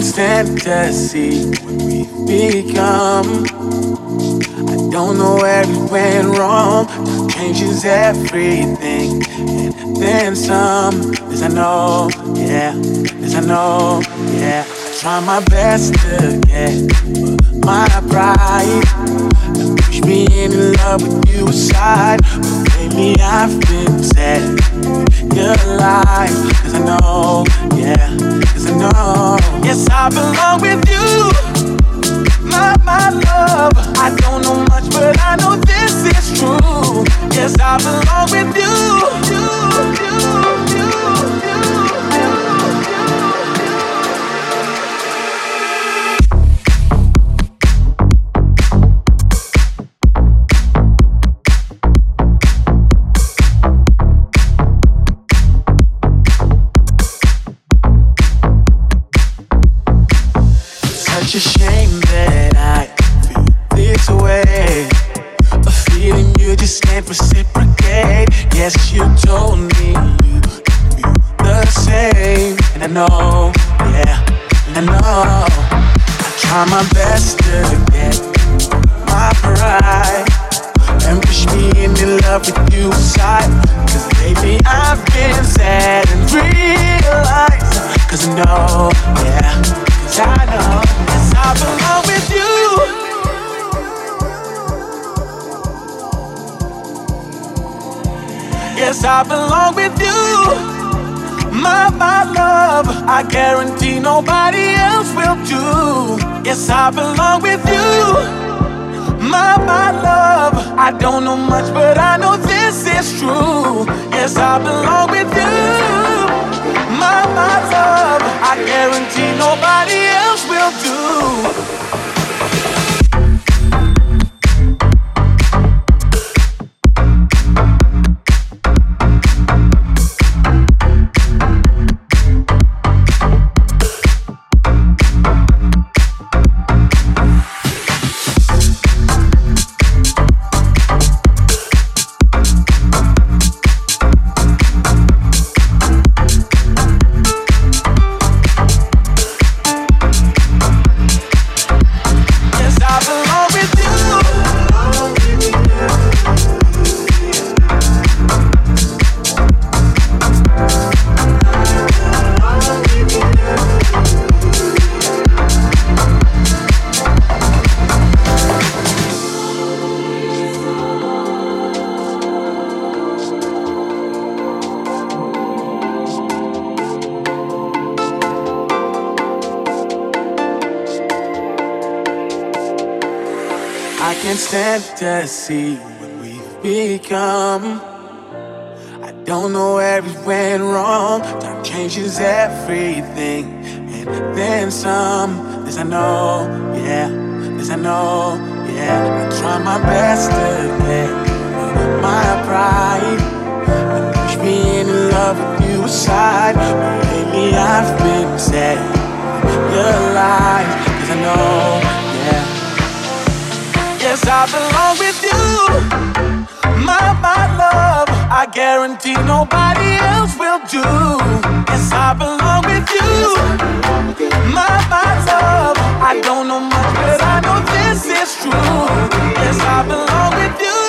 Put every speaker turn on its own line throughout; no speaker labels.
Can't stand see what we've become. I don't know where we went wrong. Time changes everything, and then some. As I know, yeah, as I know, yeah. I try my best to get my pride push me in love with you aside. But lately I've been sad. You're alive, cause I know, yeah, cause I know. Yes, I belong with you, my, my love. I don't know much, but I know this is true. Yes, I belong with you, you, you, you. Know, yeah, I know. I try my best to get my pride and push me in love with you inside. Cause lately I've been sad and realized. Cause I know, yeah, cause I know, yes, I belong with you. Yes, I belong with you my, my love. I guarantee nobody else will do. Yes, I belong with you. My, my love. I don't know much, but I know this is true. Yes, I belong with you. My, my love. I guarantee nobody else will do. See what we've become. I don't know where we went wrong. Time changes everything, and then some. This I know, yeah. This I know, yeah. I try my best to get my pride and push me in love with you aside. But lately I've been sad. You're alive, cause I know. Yes, I belong with you, my, my love. I guarantee nobody else will do. Yes, I belong with you, my, my love. I don't know much, but I know this is true. Yes, I belong with you.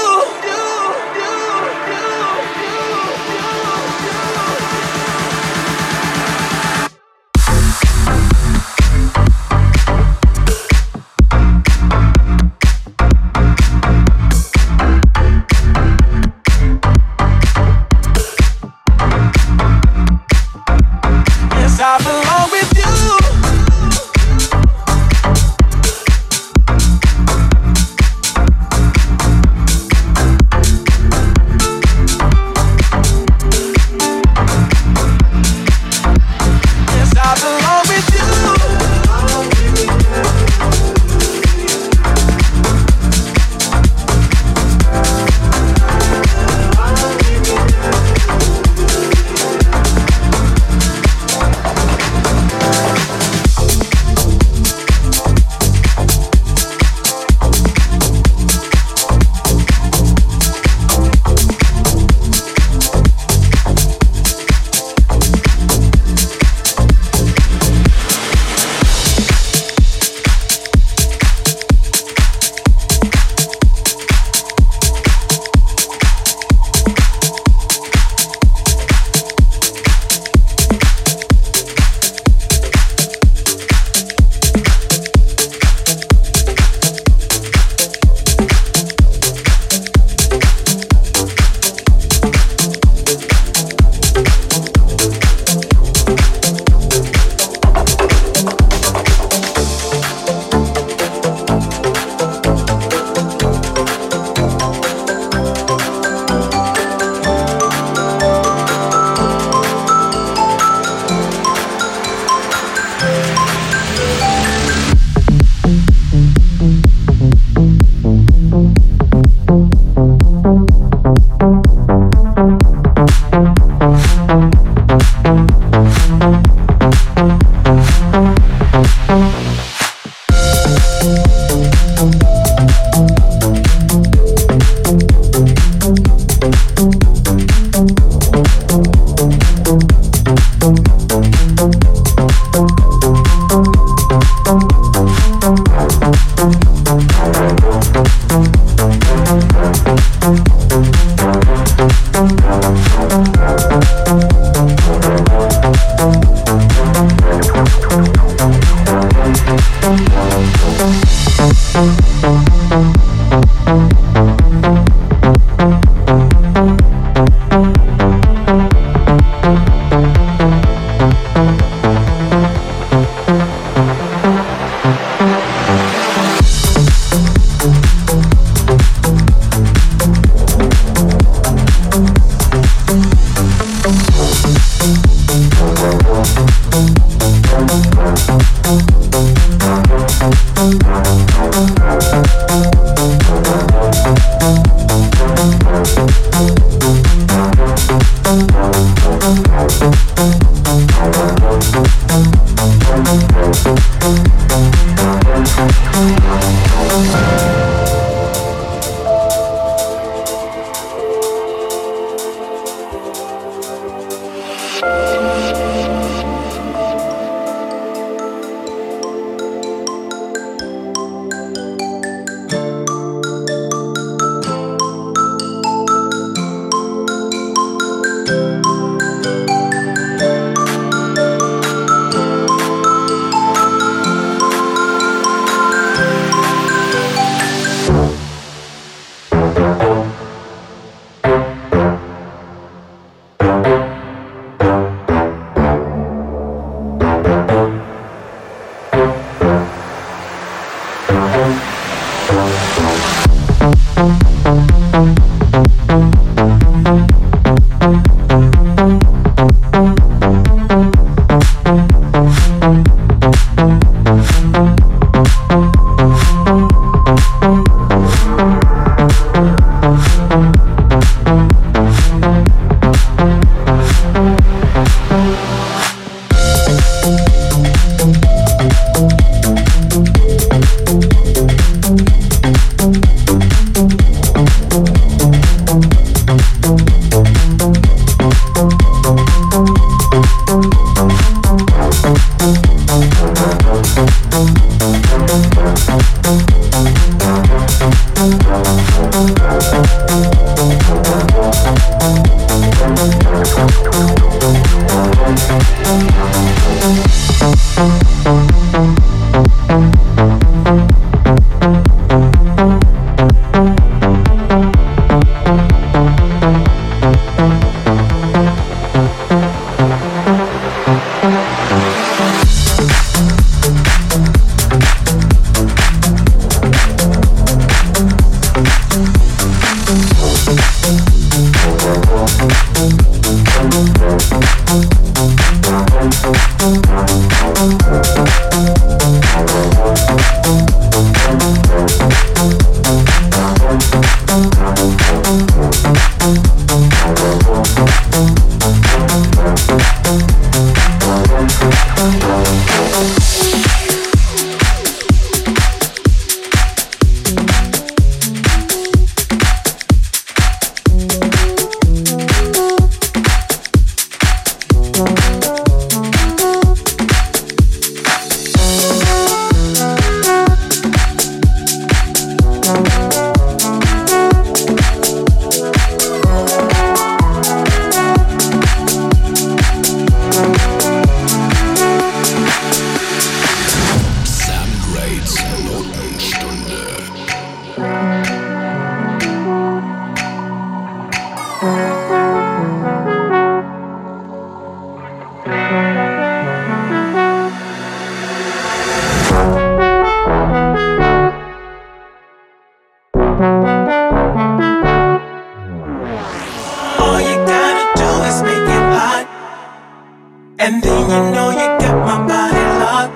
And then you know you got my body locked.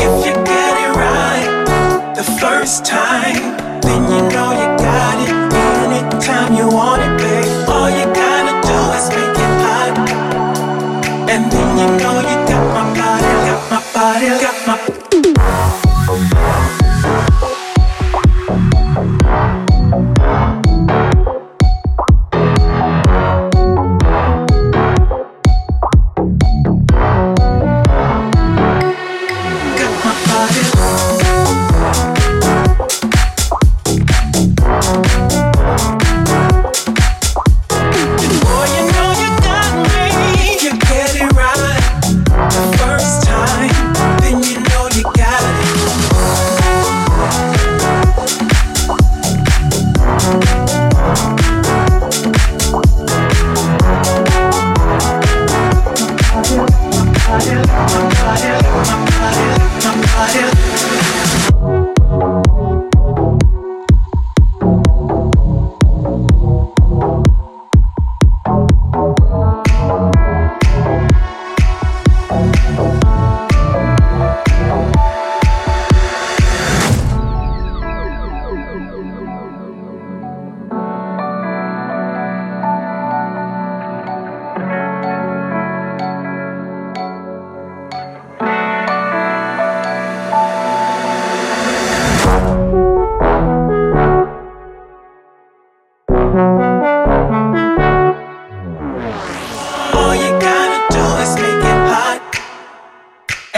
If you get it right the first time, then you know you got it. Anytime you want it, babe, all you gotta do is make it hot. And then you know you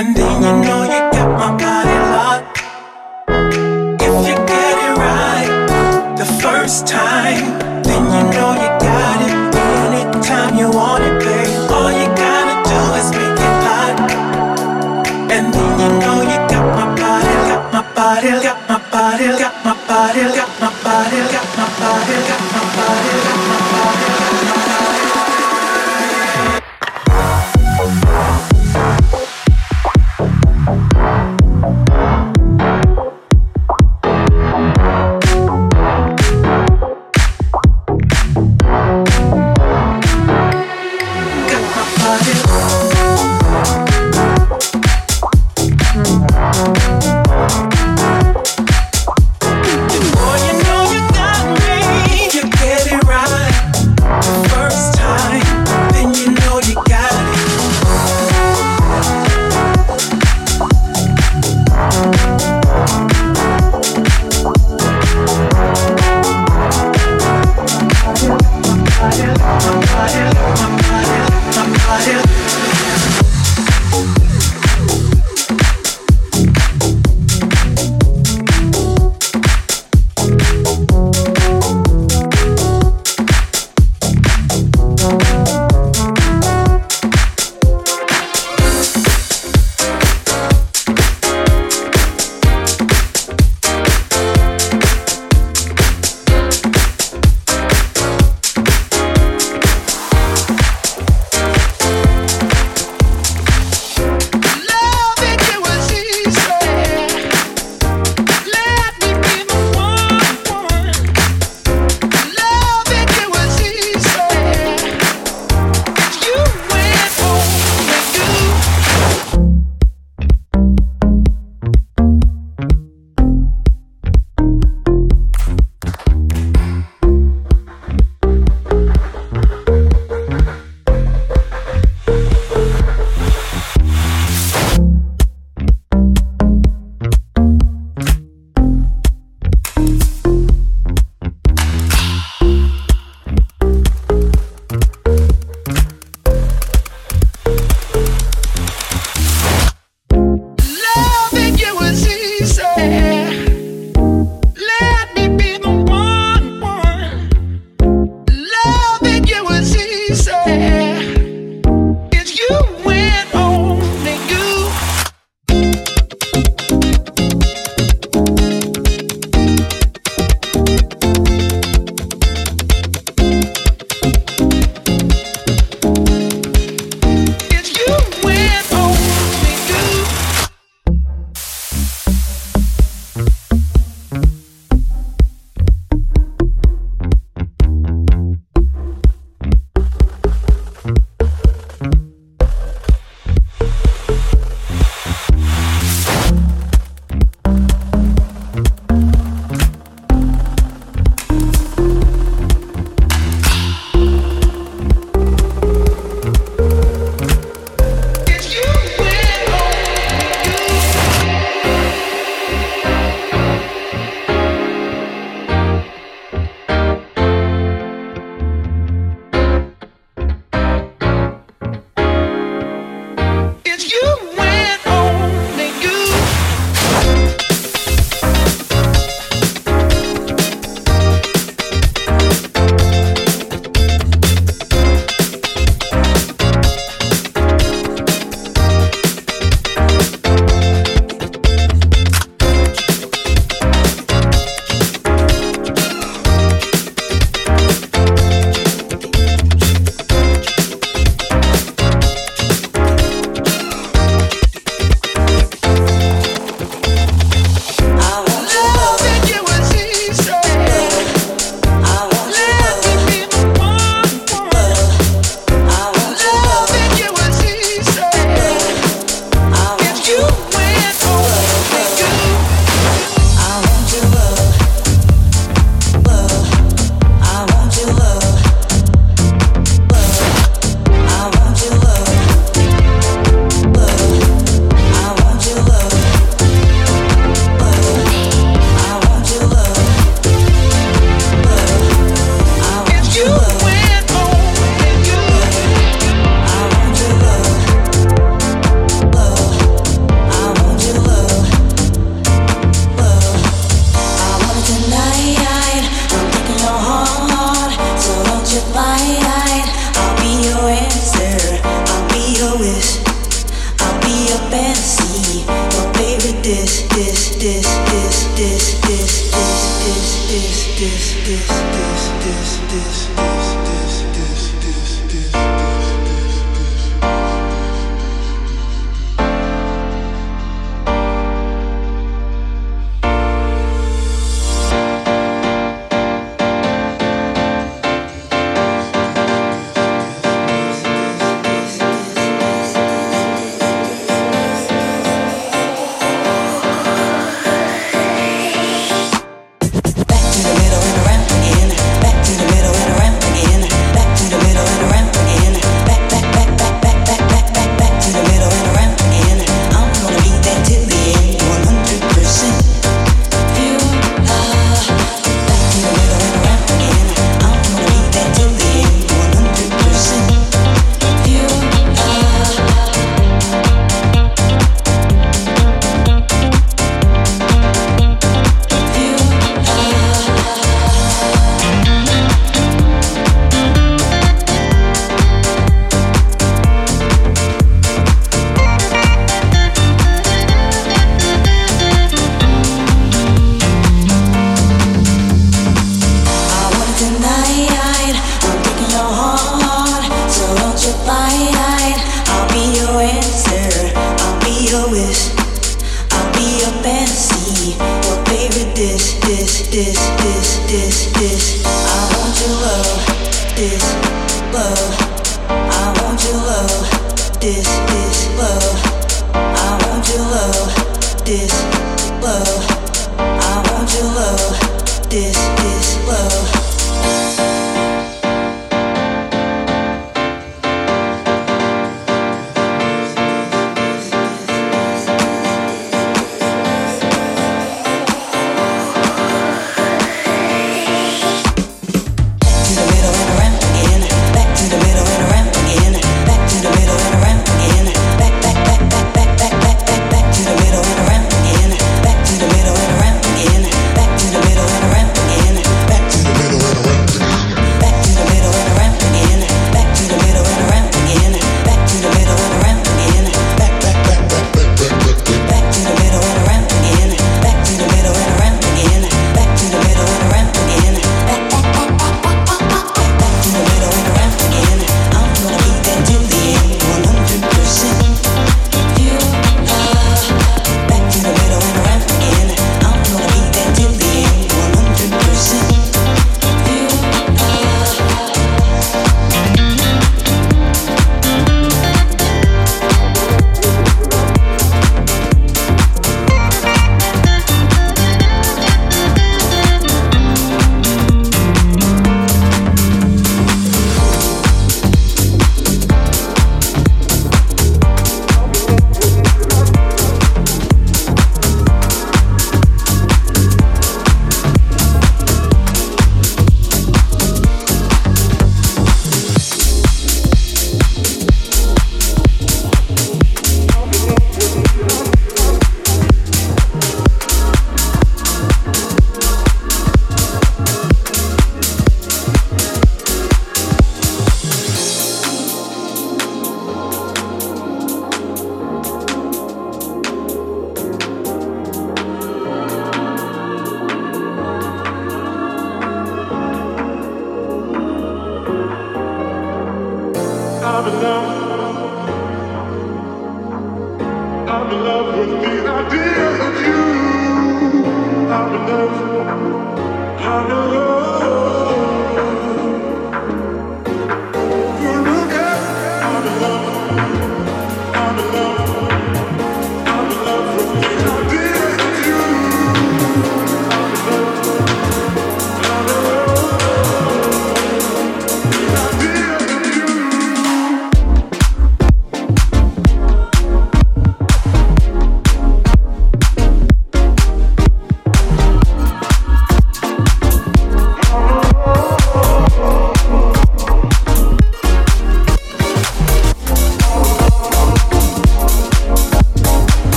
ending. You know you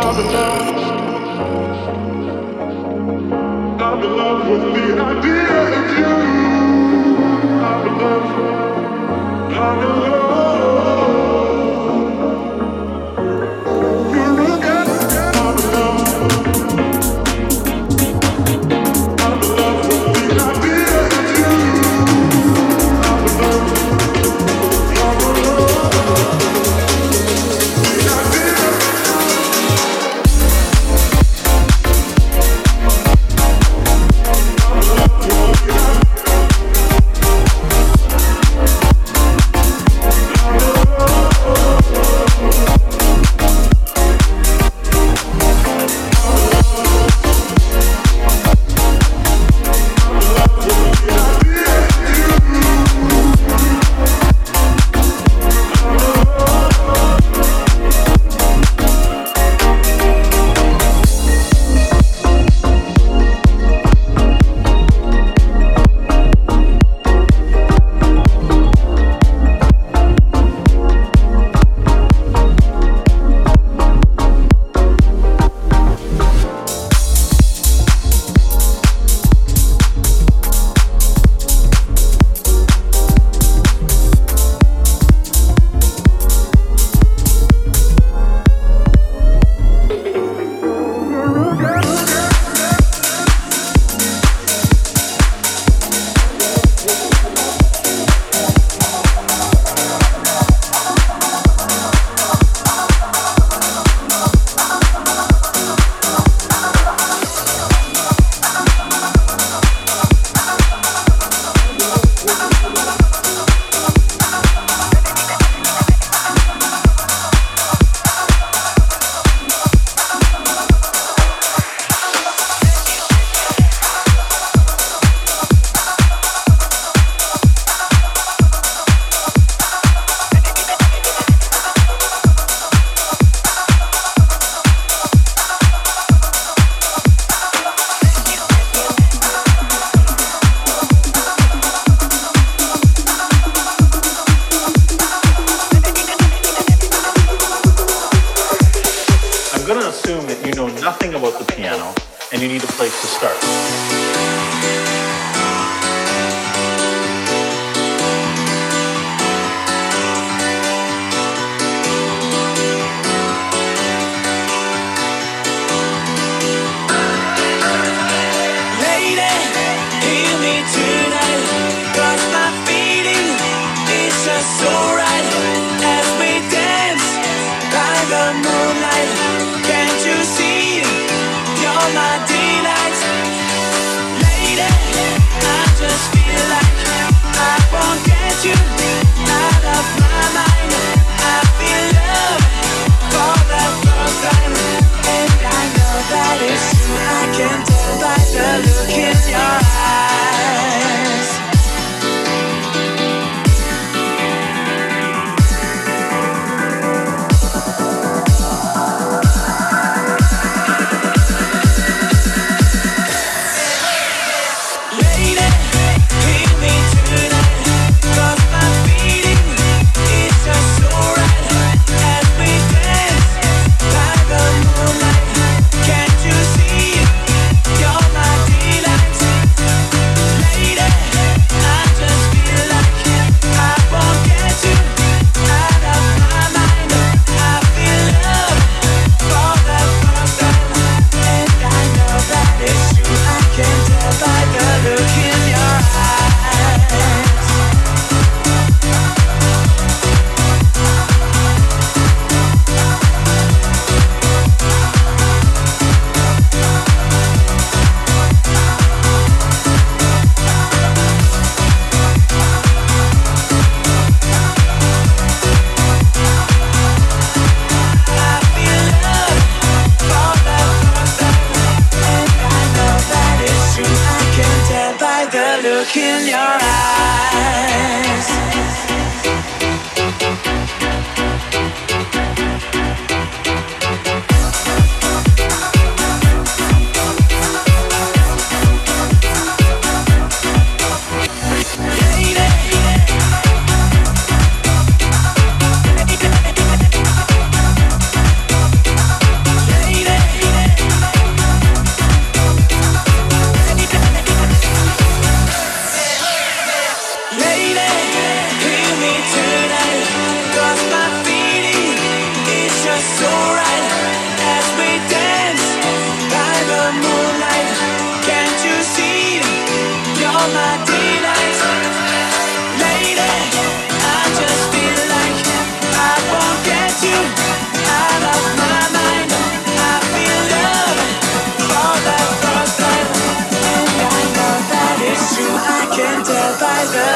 all the love.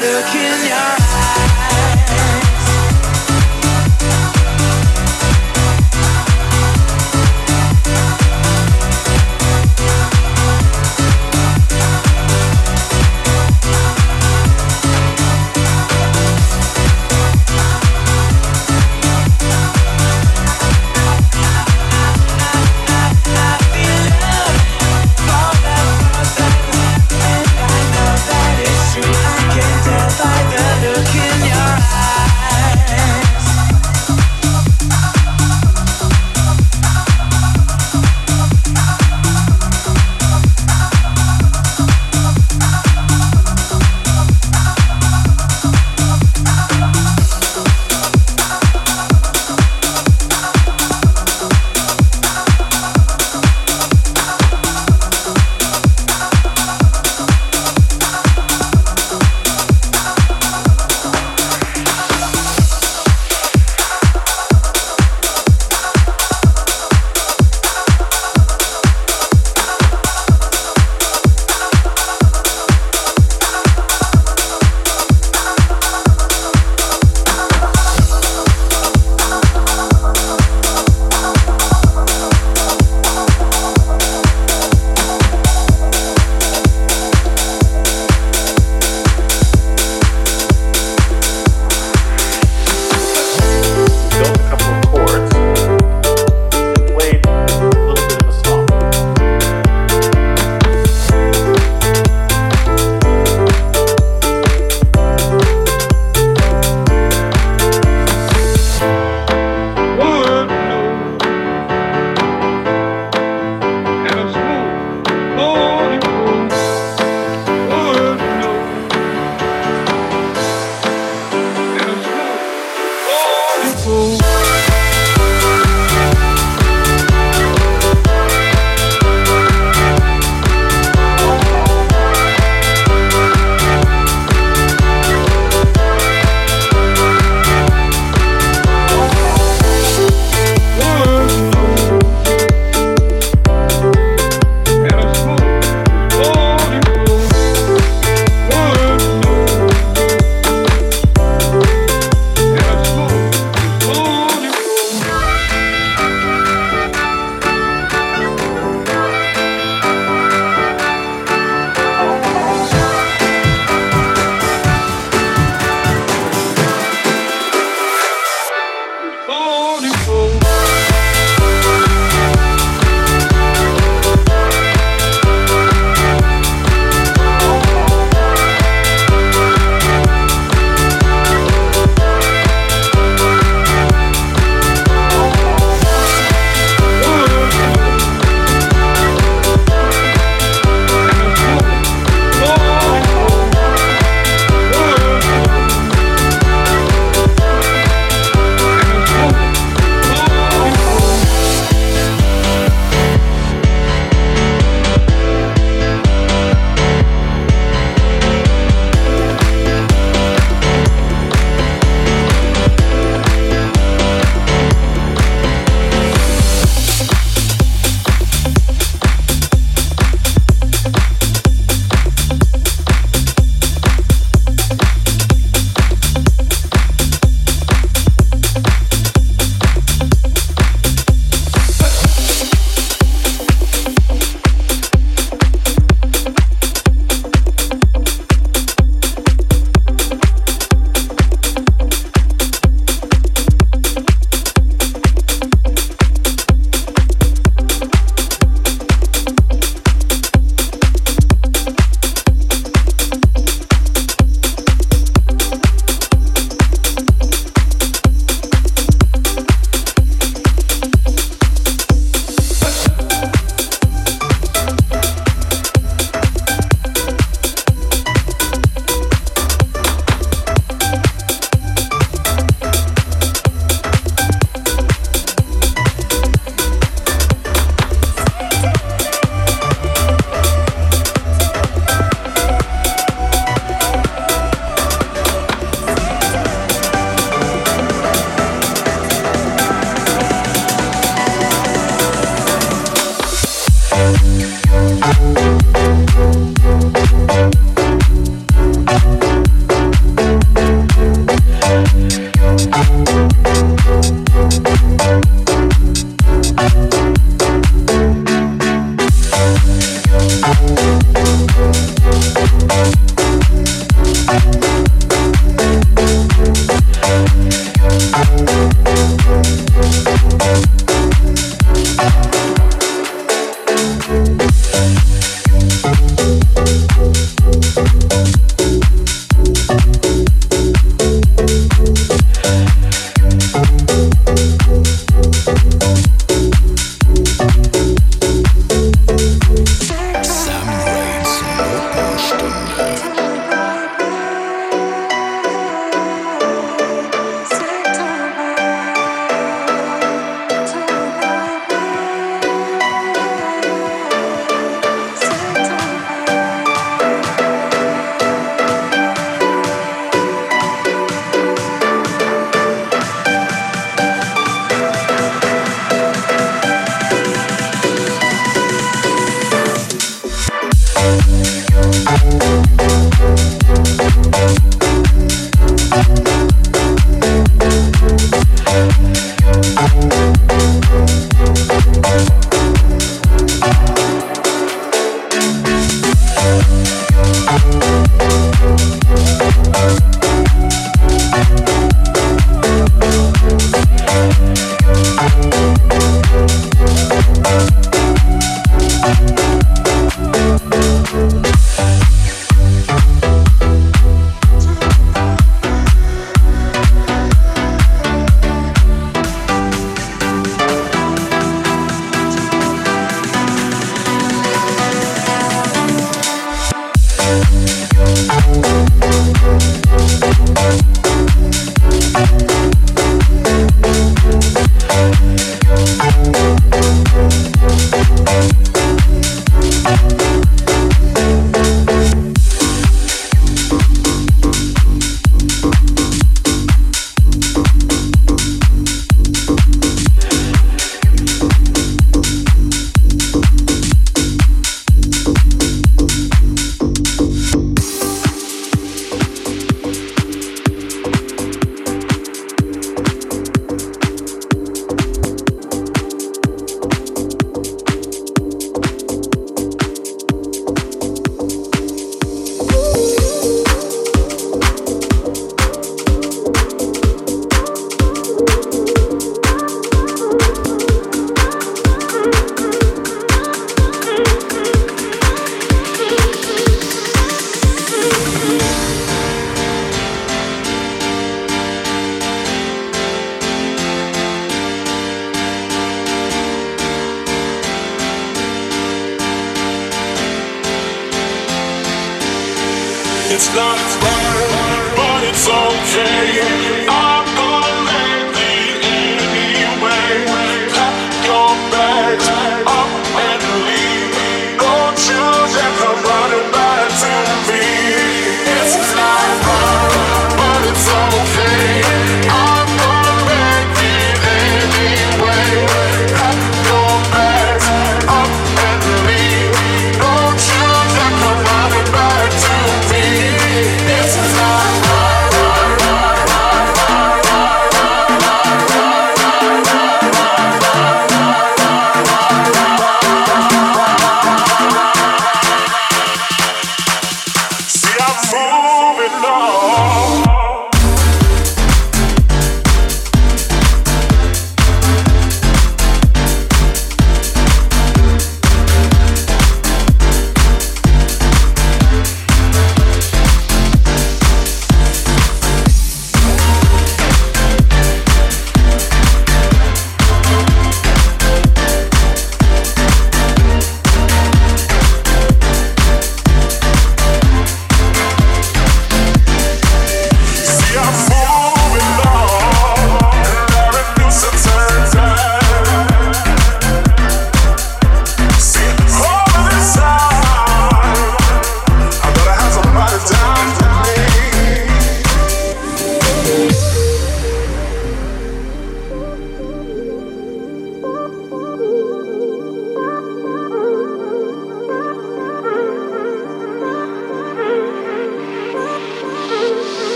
Look in your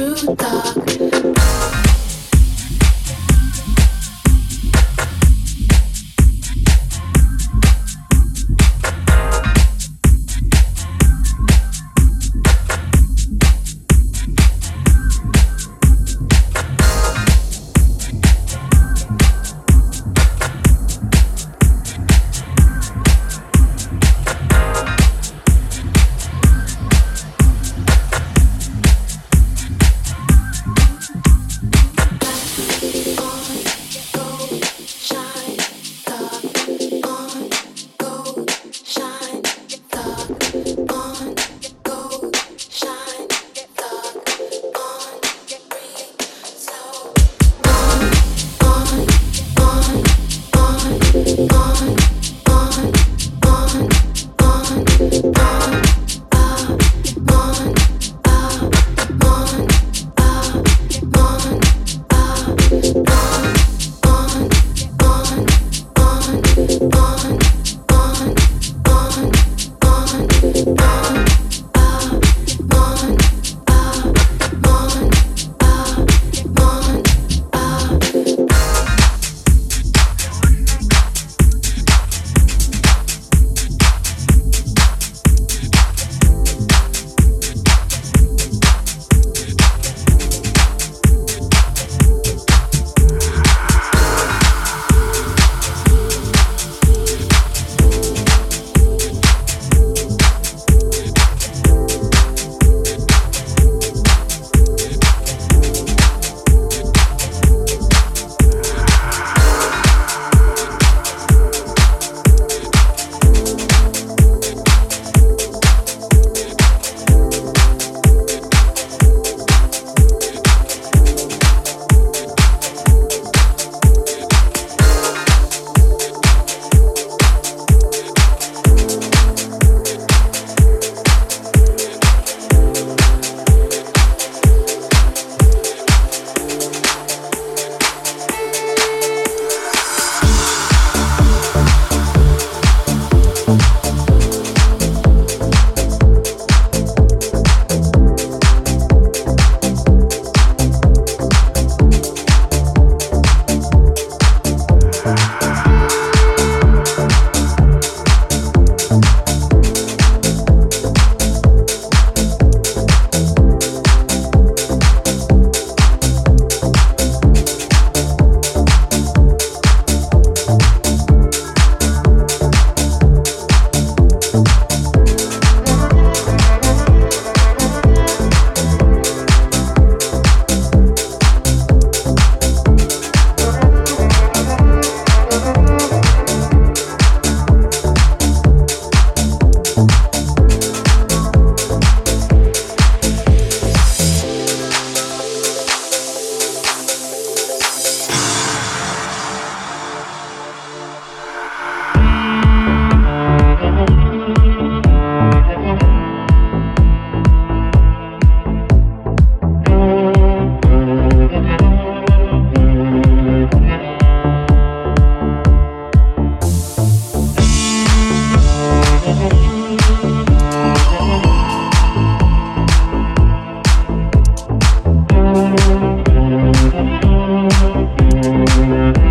true dark. Thank you.